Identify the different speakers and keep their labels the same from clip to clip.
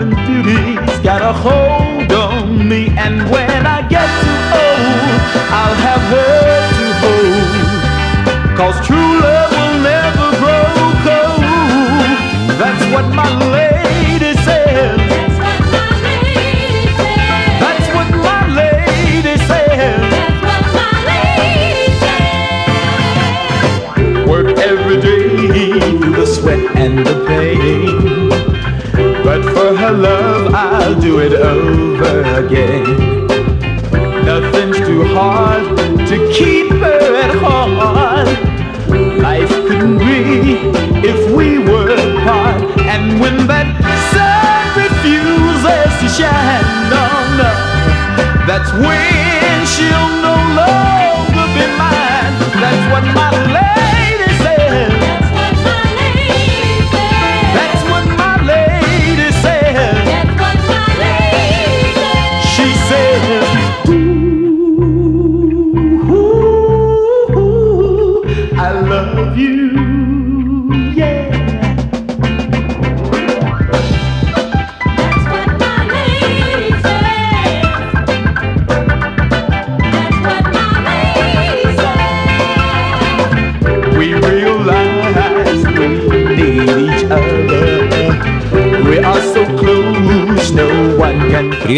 Speaker 1: And beauty's got a hold on me. And when I get too old, I'll Love, I'll do it over again. Nothing's too hard to keep her at heart. Life couldn't be if we were apart. And when that sun refuses to shine, no, no, that's when she'll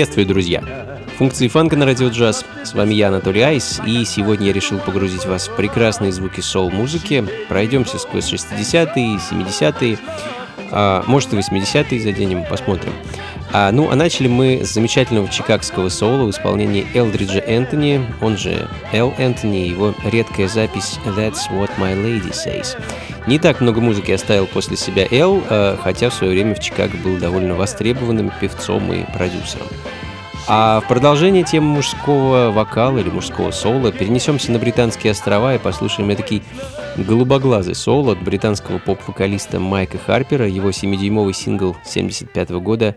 Speaker 2: Приветствую, друзья! Функции фанка на радио джаз. С вами я, Анатолий Айс, и сегодня я решил погрузить вас в прекрасные звуки соул-музыки. Пройдемся сквозь 60-е, 70-е, а, может и 80-е заденем, посмотрим. А, ну, а начали мы с замечательного чикагского соула в исполнении Элдриджа Энтони, он же Эл Энтони, его редкая запись «That's what my lady says». Не так много музыки оставил после себя Эл, а, хотя в свое время в Чикаго был довольно востребованным певцом и продюсером. А в продолжение темы мужского вокала или мужского соло перенесемся на Британские острова и послушаем такой голубоглазый соло от британского поп-вокалиста Майка Харпера, его 7-дюймовый сингл 75 года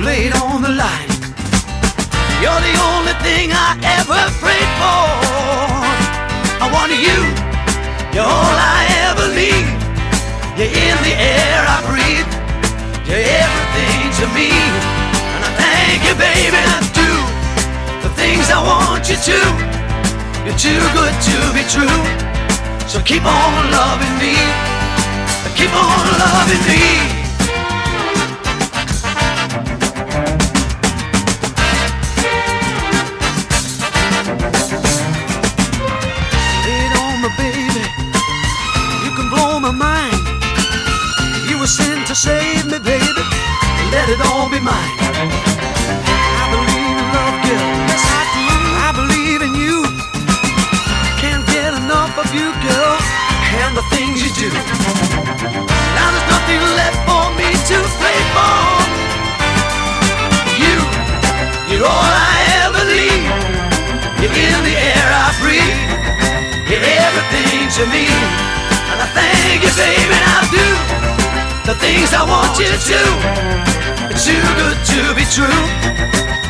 Speaker 3: It on the line. You're the only thing I ever prayed for. I want you. You're all I ever need. You're in the air I breathe. You're everything to me. And I thank you, baby. I do the things I want you to. You're too good to be true. So keep on loving me. Keep on loving me. I believe in love, girl. I believe in you. Can't get enough of you, girl, and the things you do. Now there's nothing left for me to play for. You, you're all I ever need. You're in the air I breathe. You're everything to me. And I thank you, baby, I do the things I want you to. It's too good to be true.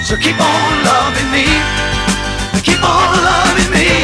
Speaker 3: So keep on loving me. Keep on loving me.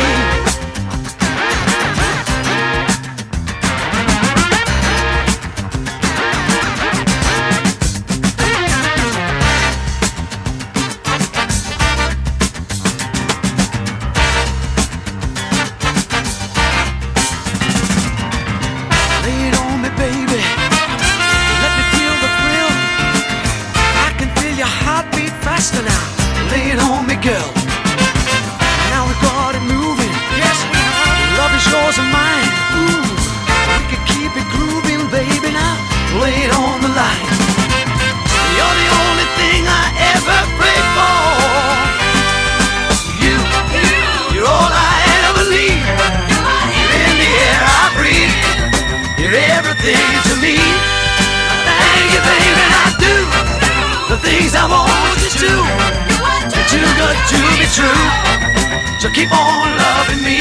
Speaker 3: So keep on loving me.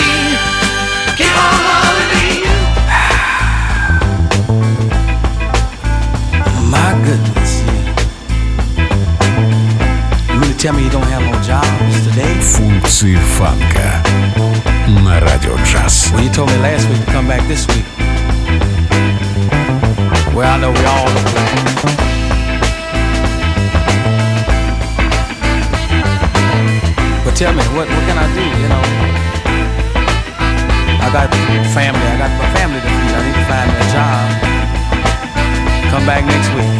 Speaker 3: Keep on loving me.
Speaker 4: My goodness. You mean to tell me you don't have no jobs today?
Speaker 5: Функции фанка на радио джаз.
Speaker 4: Well, you told me last week to come back this week. Well, I know we all look like Tell me, what, what can I do, you know? I got family, I got my family to feed. I need to find me a job. Come back next week.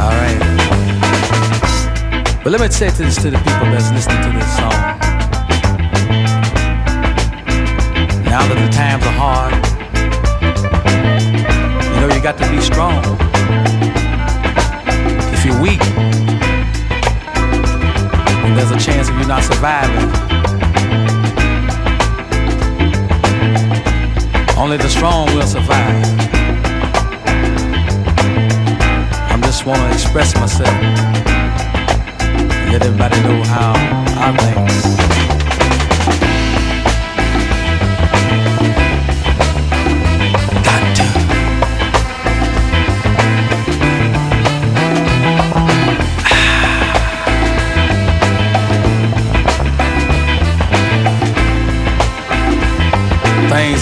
Speaker 4: All right. But let me say this to the people that's listening to this song. Now that the times are hard, you know you got to be strong. If you're weak, a chance of you not surviving. Only the strong will survive. I just want to express myself. Let everybody know how I think.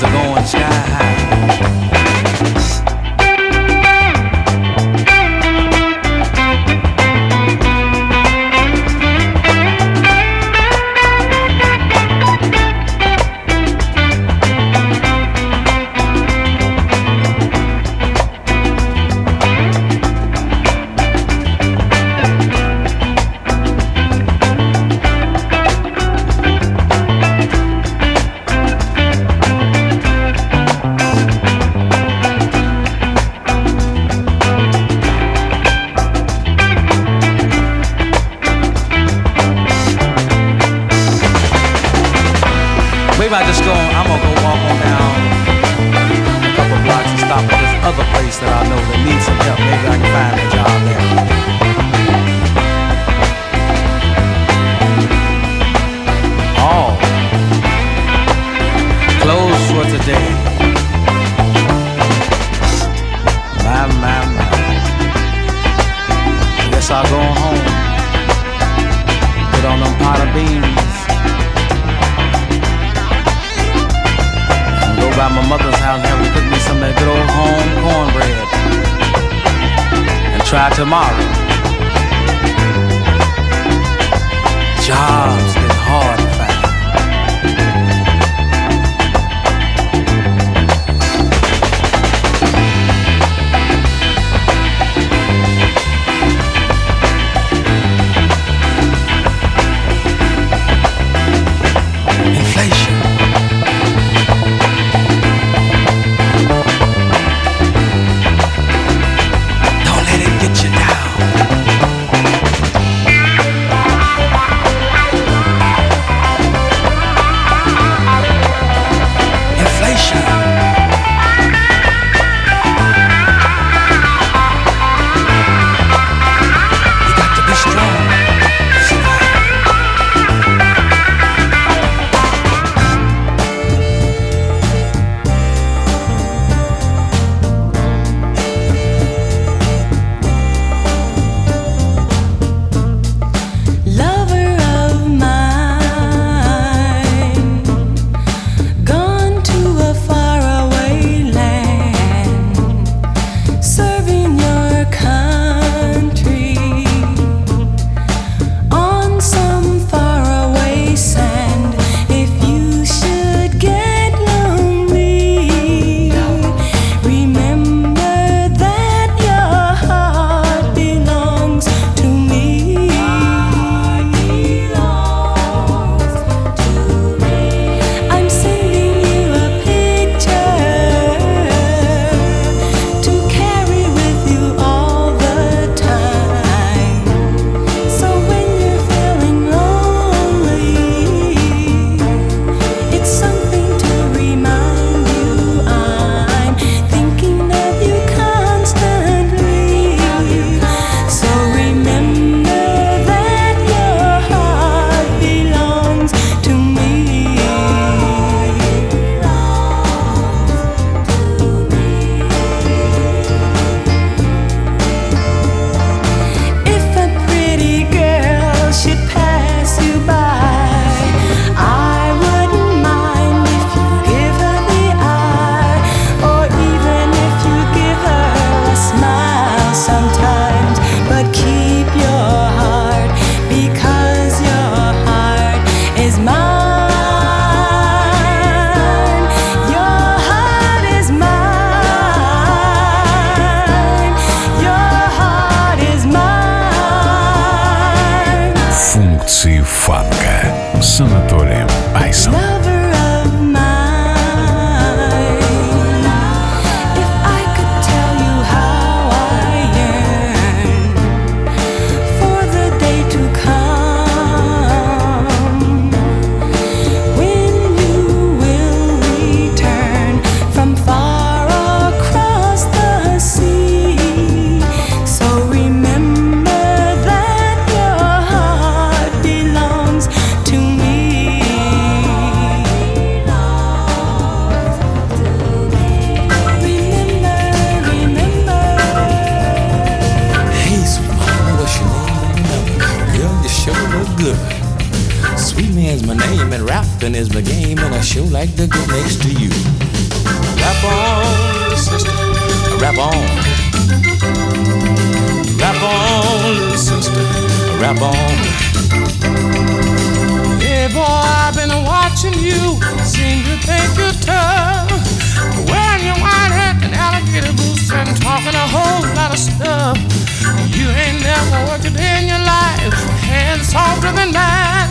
Speaker 4: Are going sky high.
Speaker 6: Softer than.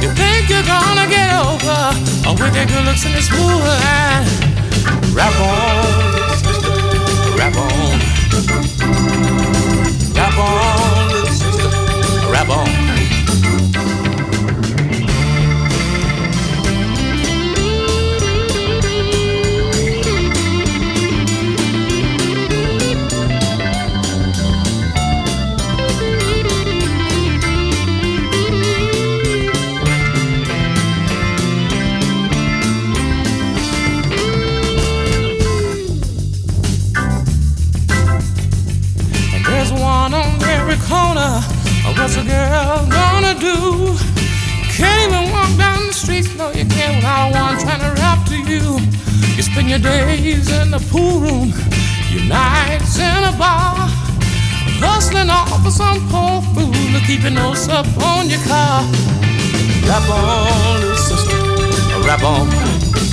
Speaker 6: You think you're gonna get over or with your good looks your smooth line.
Speaker 7: Rap on, sister, rap on. Rap on, sister, rap on.
Speaker 6: What's a girl gonna do? Can't even walk down the street, no, you can't without one trying to rap to you. You spend your days in the pool room, your nights in a bar, hustling off for some poor fool to keep your nose up on your car.
Speaker 7: Rap on, little sister, rap on.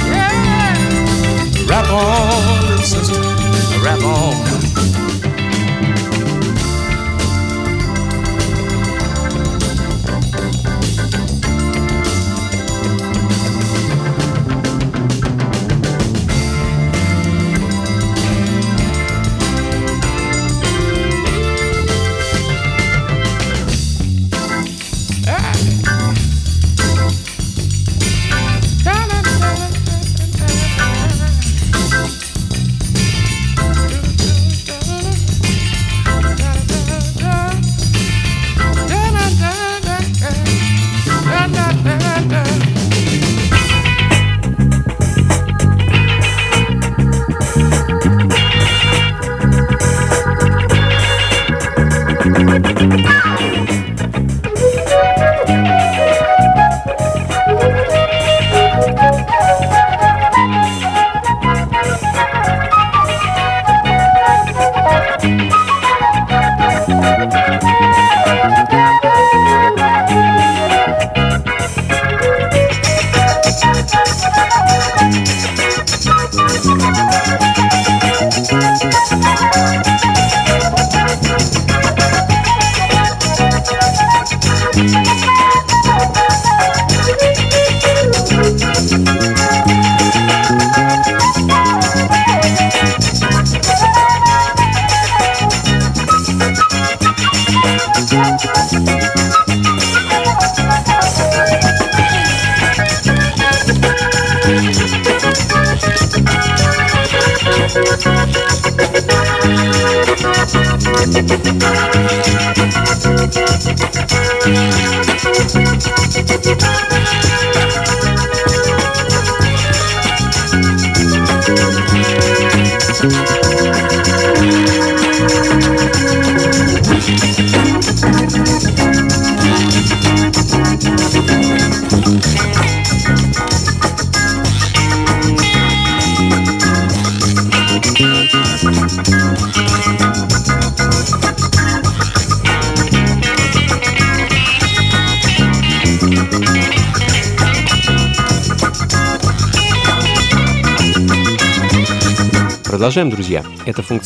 Speaker 6: Yeah.
Speaker 7: Rap on, little sister, rap on.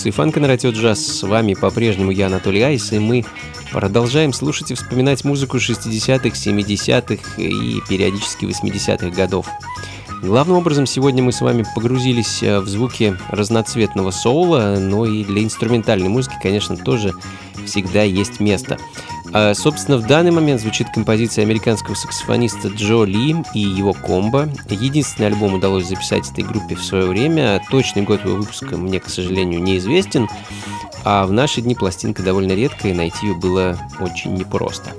Speaker 2: Функции фанка на радио джаз. С вами по-прежнему я, Анатолий Айс, и мы продолжаем слушать и вспоминать музыку 60-х, 70-х и периодически 80-х годов. Главным образом сегодня мы с вами погрузились э, в звуки разноцветного соула, но и для инструментальной музыки, конечно, тоже всегда есть место. А, собственно, в данный момент звучит композиция американского саксофониста Джо Ли и его комбо. Единственный альбом удалось записать этой группе в свое время. Точный год его выпуска мне, к сожалению, неизвестен. А в наши дни пластинка довольно редкая, и найти ее было очень непросто.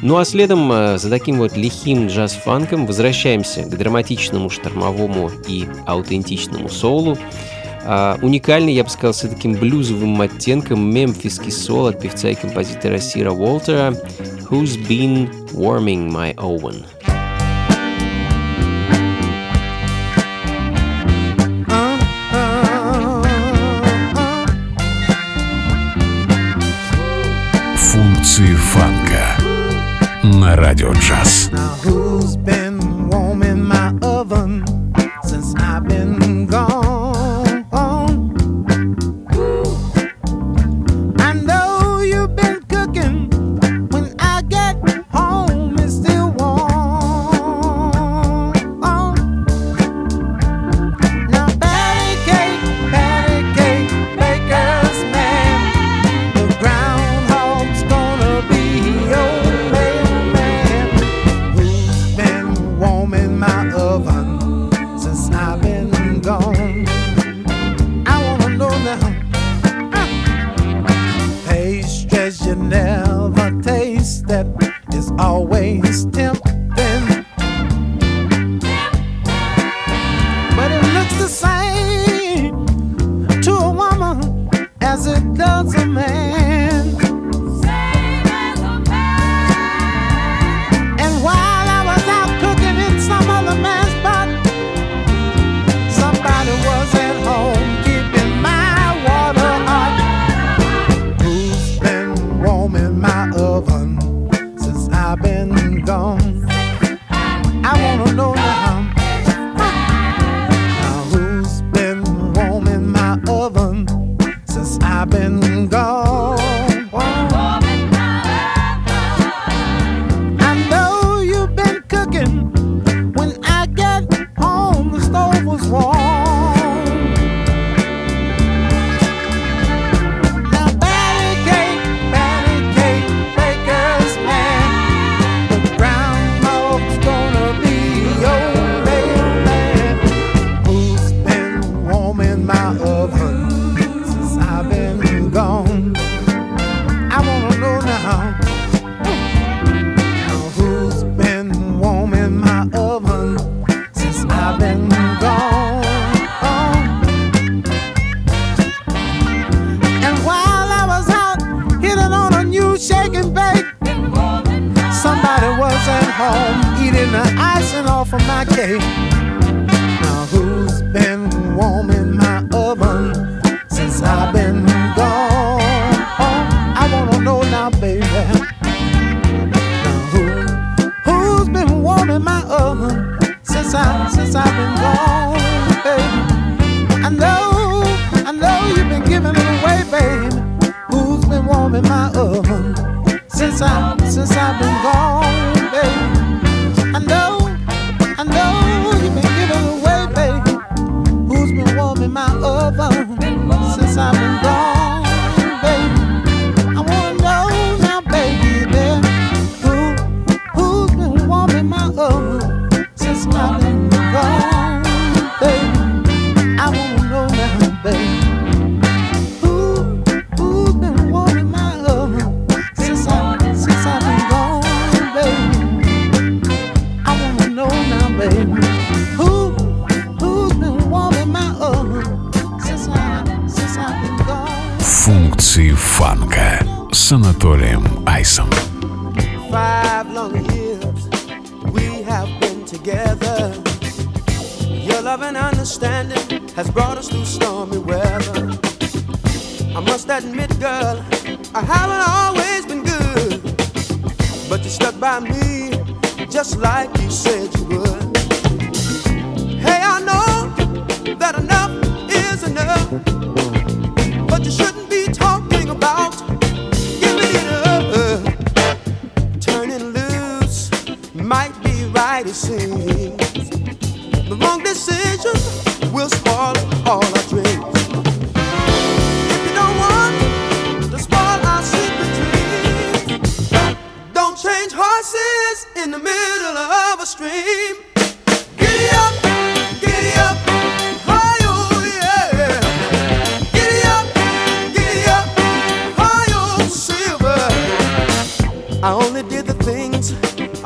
Speaker 2: Ну а следом э, за таким вот лихим джаз-фанком возвращаемся к драматичному, штормовому и аутентичному соулу. А, уникальный, я бы сказал, с таким блюзовым оттенком мемфисский сол от певца и композитора Сира Уолтера «Who's Been Warming My Owen».
Speaker 5: Функции фанка на радио джаз.
Speaker 8: Now who's been warming my oven since I've been tasted is always tempting. Since I've been gone, baby? I know, I know you've been giving it away, baby. Who's been warming my oven since I since I've been gone,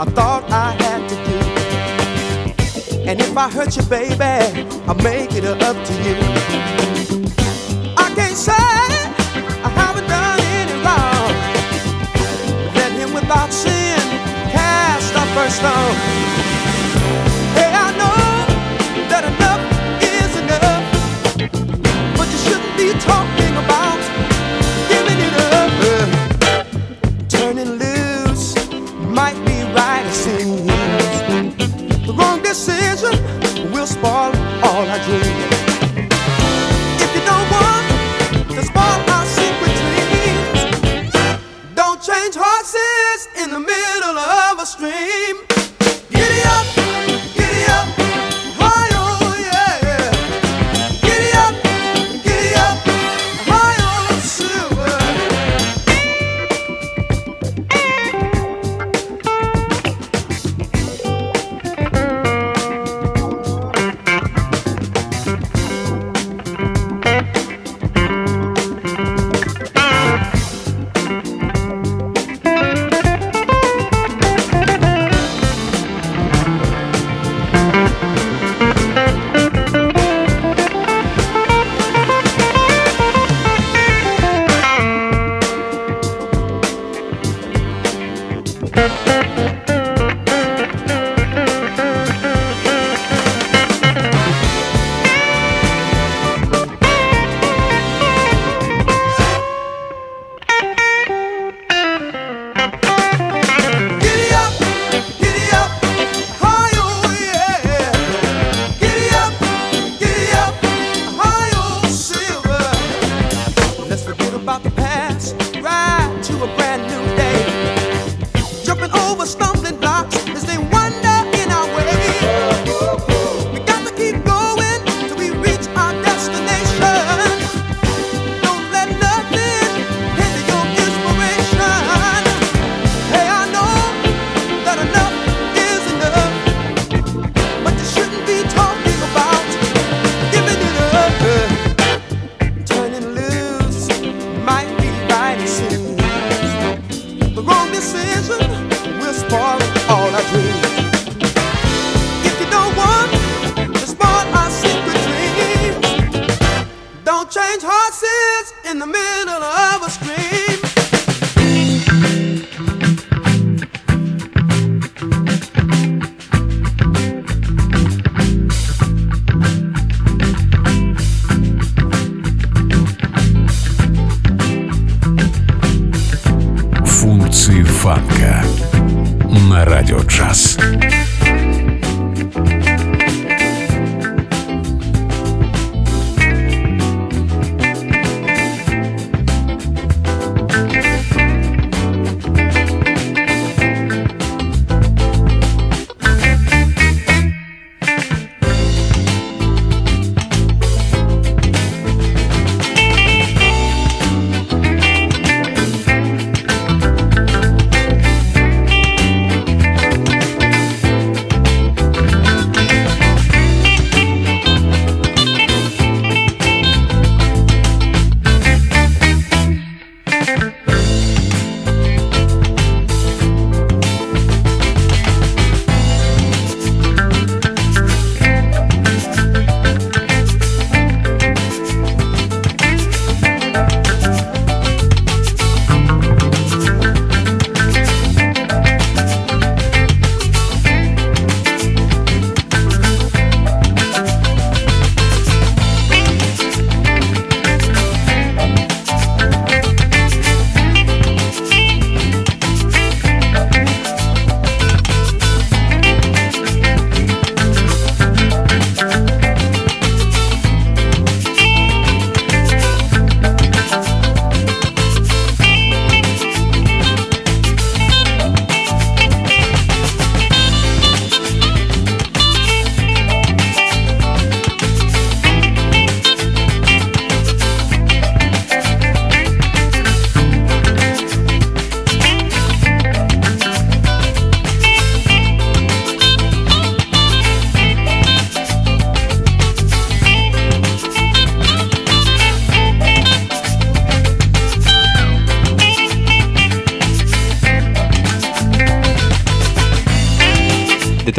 Speaker 8: I
Speaker 9: thought I had to do. And if I hurt you, baby, I'll make it up to you. I can't say I haven't done any wrong. Let him without sin cast the first stone.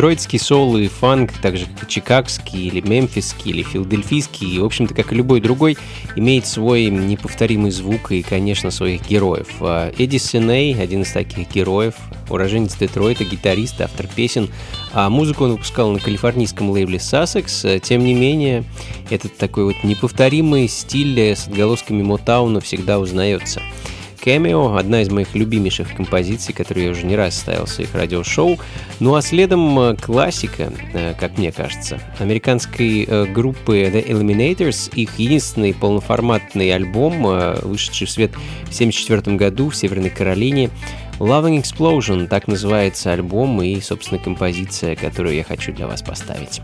Speaker 7: Детройтский соул и фанк, так же как и чикагский, или мемфисский, или филадельфийский, и, в общем-то, как и любой другой, имеет свой неповторимый звук и, конечно, своих героев. А Эдди Синей, один из таких героев, уроженец Детройта, гитарист, автор песен, а музыку он выпускал на калифорнийском лейбле Sussex. Тем не менее, этот такой вот неповторимый стиль с отголосками Мотауна всегда узнается. Cameo, одна из моих любимейших композиций, которую я уже не раз ставил в своих радиошоу. Ну а следом э, классика, э, как мне кажется, американской э, группы The Eliminators, их единственный полноформатный альбом, вышедший в свет в 1974 году в Северной Каролине, Loving Explosion, так называется альбом и, собственно, композиция, которую я хочу для вас поставить.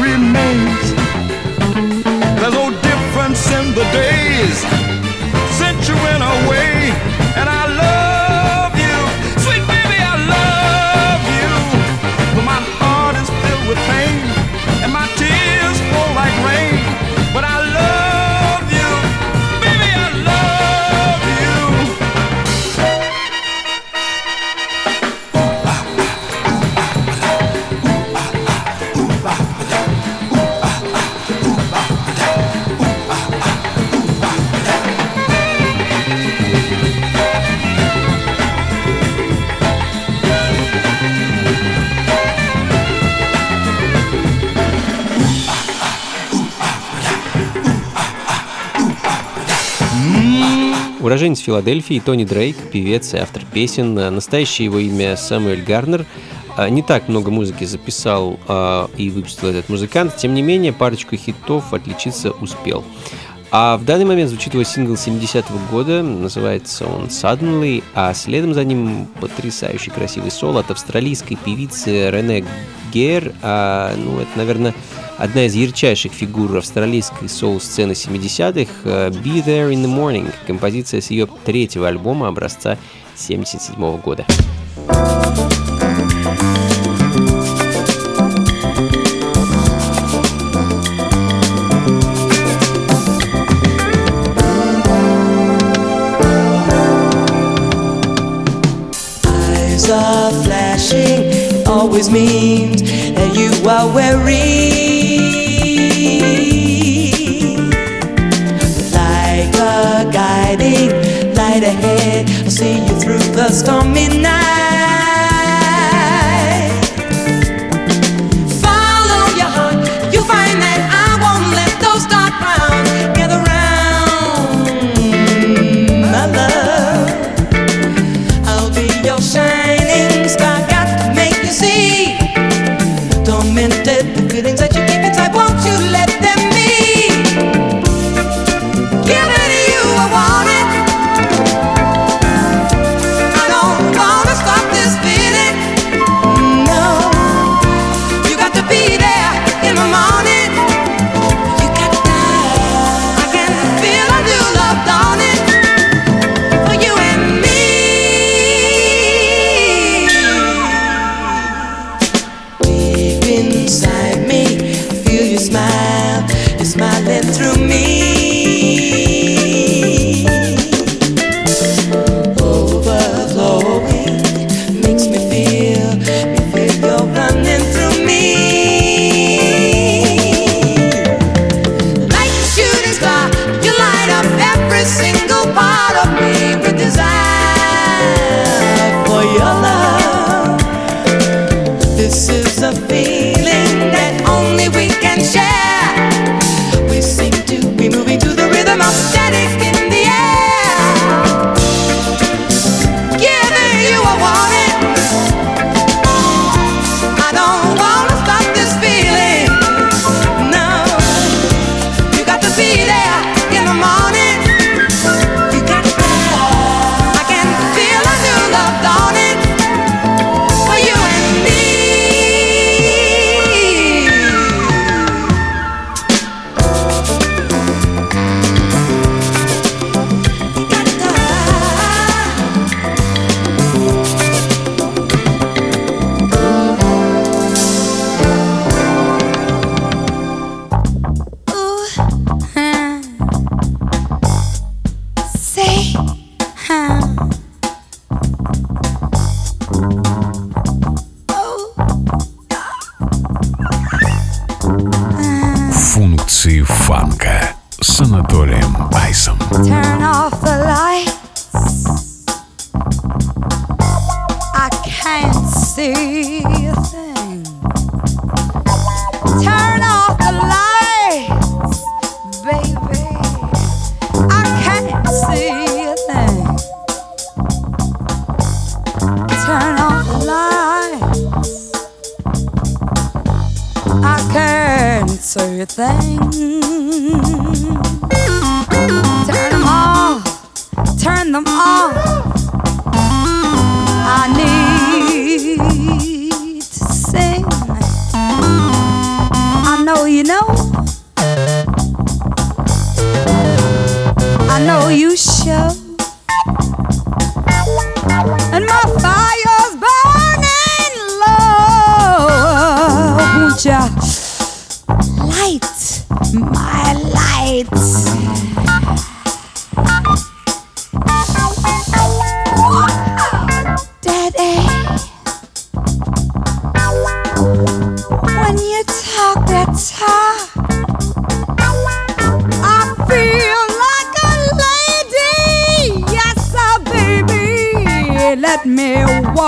Speaker 10: remains. There's no difference in the days since you went away, and I
Speaker 2: Уроженец Филадельфии Тони Дрейк, певец и автор песен. Э, настоящее его имя Самуэль Гарнер. Э, не так много музыки записал э, и выпустил этот музыкант, тем не менее парочку хитов отличиться успел. А в данный момент звучит его сингл 70-го года, называется он «Suddenly», а следом за ним потрясающий красивый соло от австралийской певицы Рене Гер, а, ну, это, наверное, одна из ярчайших фигур австралийской соул-сцены 70-х э, «Be There in the Morning», композиция с ее третьего альбома образца 77
Speaker 11: are flashing, always means that you are weary. light ahead. I'll see you through the stormy night.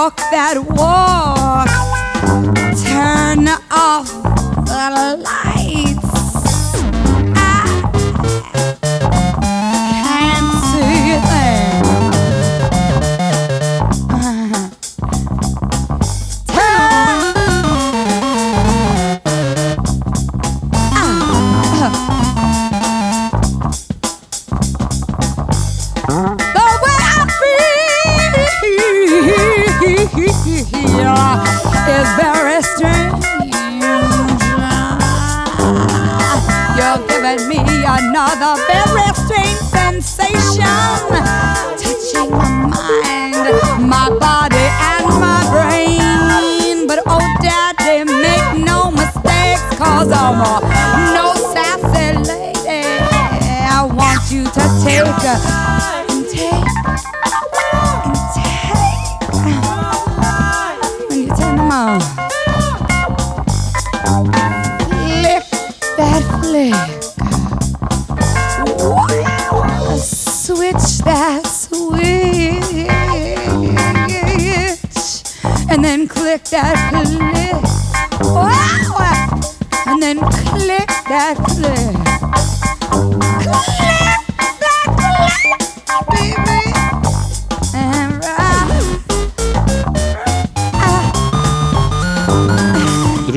Speaker 12: Walk that walk. Turn off the lights. Take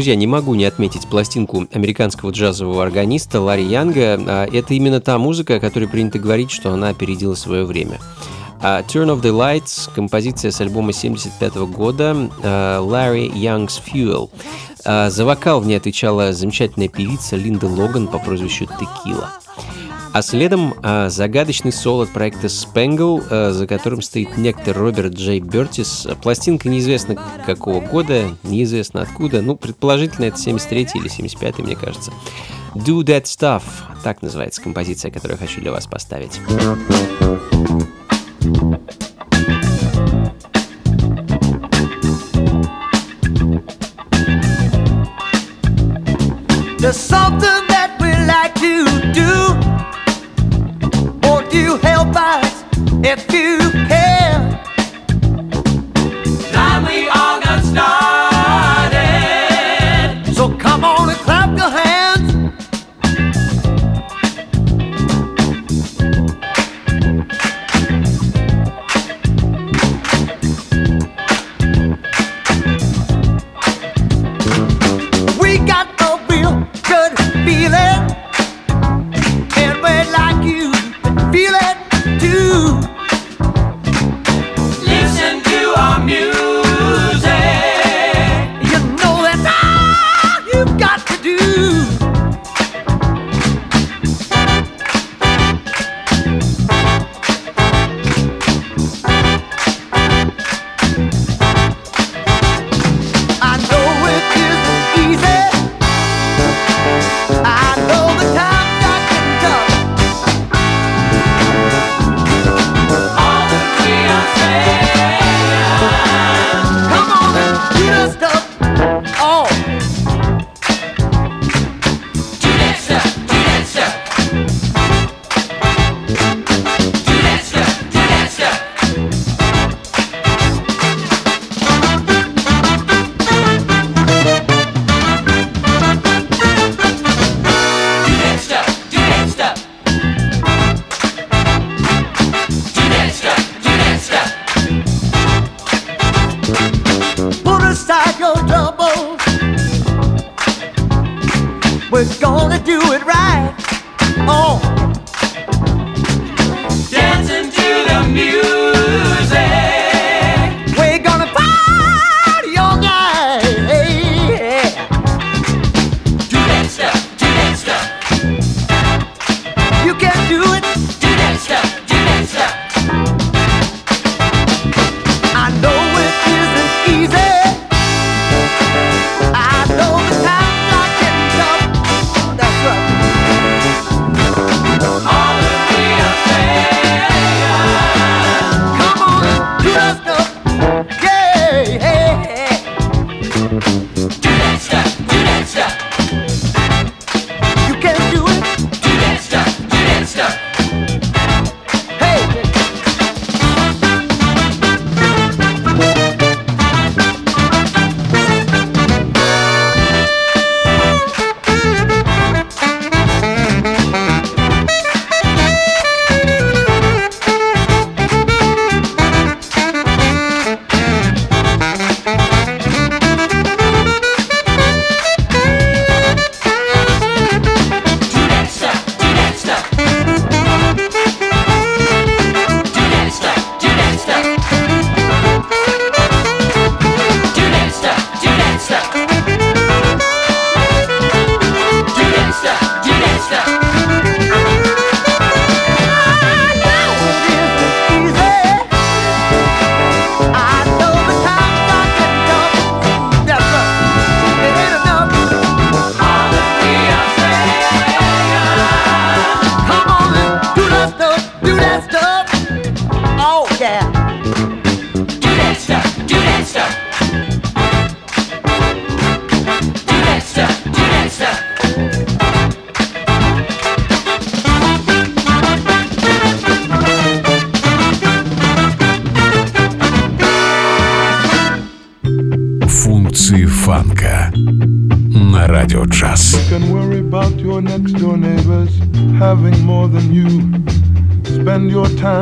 Speaker 2: Друзья, не могу не отметить пластинку американского джазового органиста Ларри Янга. А, Это именно та музыка, о которой принято говорить, что она опередила свое время. А Turn of the Lights, композиция с альбома 75 года а, Larry Young's Fuel. А, За вокал в ней отвечала замечательная певица Линда Логан по прозвищу Текила. А следом а, загадочный соло от проекта Spangle, а, за которым стоит некто Роберт Джей Бертис. Пластинка неизвестно какого года, неизвестно откуда. Ну, предположительно, это 73 или 75 мне кажется. Do That Stuff. Так называется композиция, которую я хочу для вас поставить.
Speaker 3: É It feels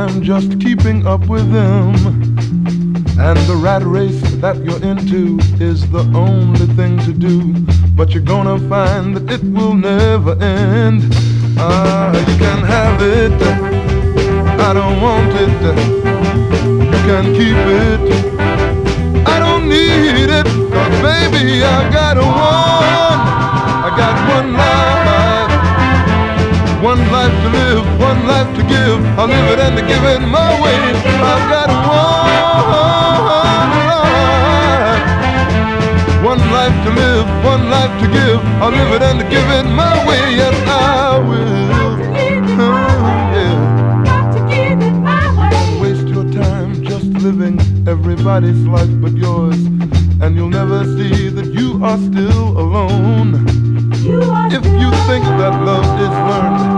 Speaker 3: time
Speaker 13: just keeping up with them. And the rat race that you're into is the only thing to do. But you're gonna find that it will never end. Ah, you can have it. I don't want it. You can keep it. I don't need it. Cause baby, I got one. I got one life. One life to live, one life to give. I'll live it and give it my way. I've got one life. One life to live, one life to give. I'll live it and give it my way. Yes, I will. Yeah. Waste your time just living everybody's life but yours. And you'll never see that you are still alone. If you think that love is learned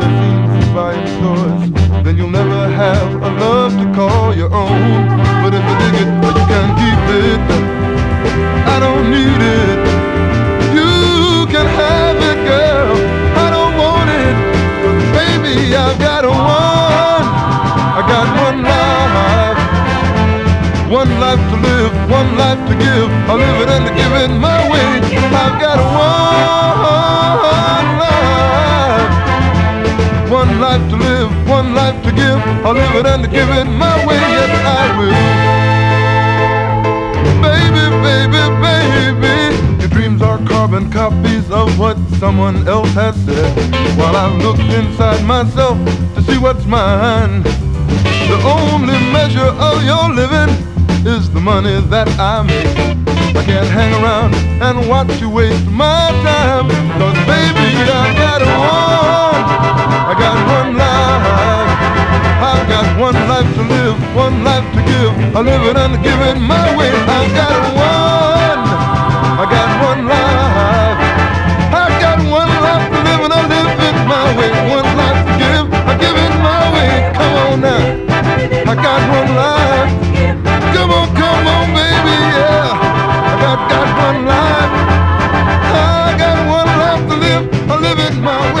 Speaker 13: from magazines and buying stores, then you'll never have a love to call your own. But if you dig it, you can keep it. I don't need it. You can have it, girl. I don't want it. Baby, I've got one. I got one life. One life to live, one life to give. I'll live it and I give it my way. I've got one to give. I'll live it and give it my way. Yes, I will. Baby, baby, baby. Your dreams are carbon copies of what someone else has said. While I look inside myself to see what's mine. The only measure of your living is the money that I make. I can't hang around and watch you waste my time. Cause baby, I got one. I got one life. I've got one life to live, one life to give. I live it and give it my way. I've got one. I got one life. I've got one life to live and I live it my way. One life to give, I give it my way. Come on now. I got one life. Come on, come on, baby, yeah. I got, got one life. I got one life to live. I live it my way.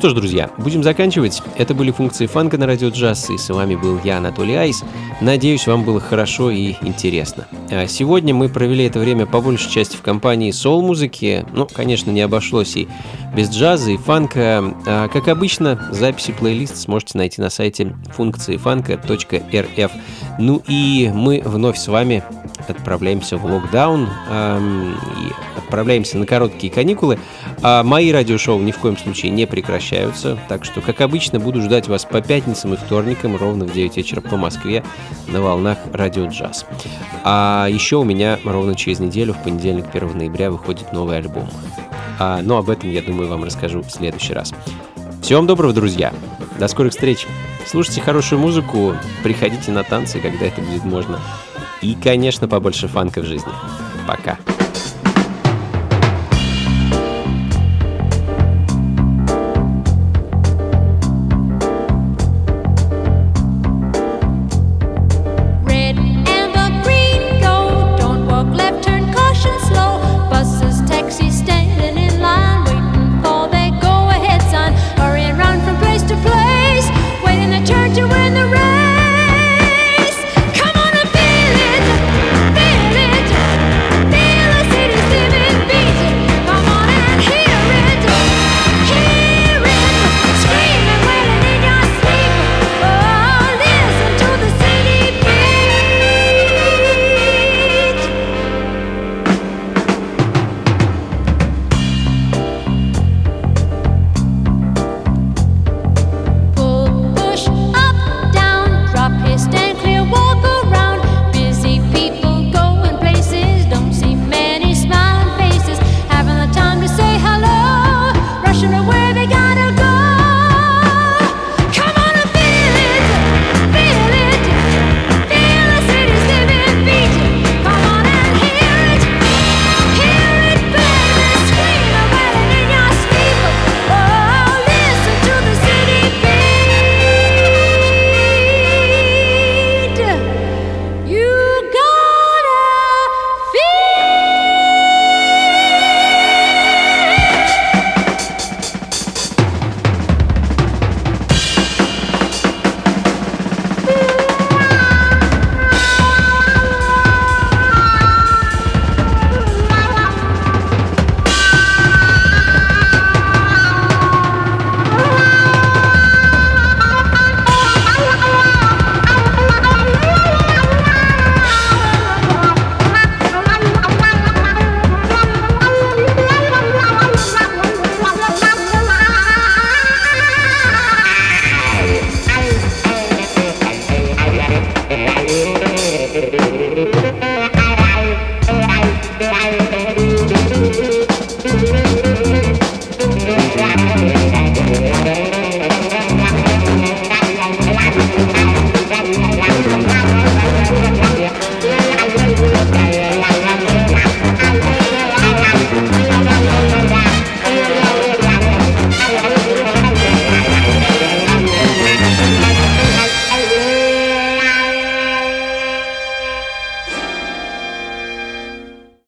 Speaker 2: Что ж, друзья, будем заканчивать. Это были функции фанка на радио джаз, и с вами был я, Анатолий Айс. Надеюсь, вам было хорошо и интересно. А сегодня мы провели это время по большей части в компании соул-музыки. Ну, конечно, не обошлось и без джаза и фанка. А, как обычно, записи плейлист сможете найти на сайте функции фанка.рф. Ну и мы вновь с вами отправляемся в локдаун эм, и отправляемся на короткие каникулы. А мои радиошоу ни в коем случае не прекращаются, так что, как обычно, буду ждать вас по пятницам и вторникам ровно в 9 вечера по Москве на волнах Радио Джаз. А еще у меня ровно через неделю, в понедельник 1 ноября, выходит новый альбом. А, но об этом, я думаю, вам расскажу в следующий раз. Всего вам доброго, друзья! До скорых встреч! Слушайте хорошую музыку, приходите на танцы, когда это будет можно. И, конечно, побольше фанка в жизни. Пока.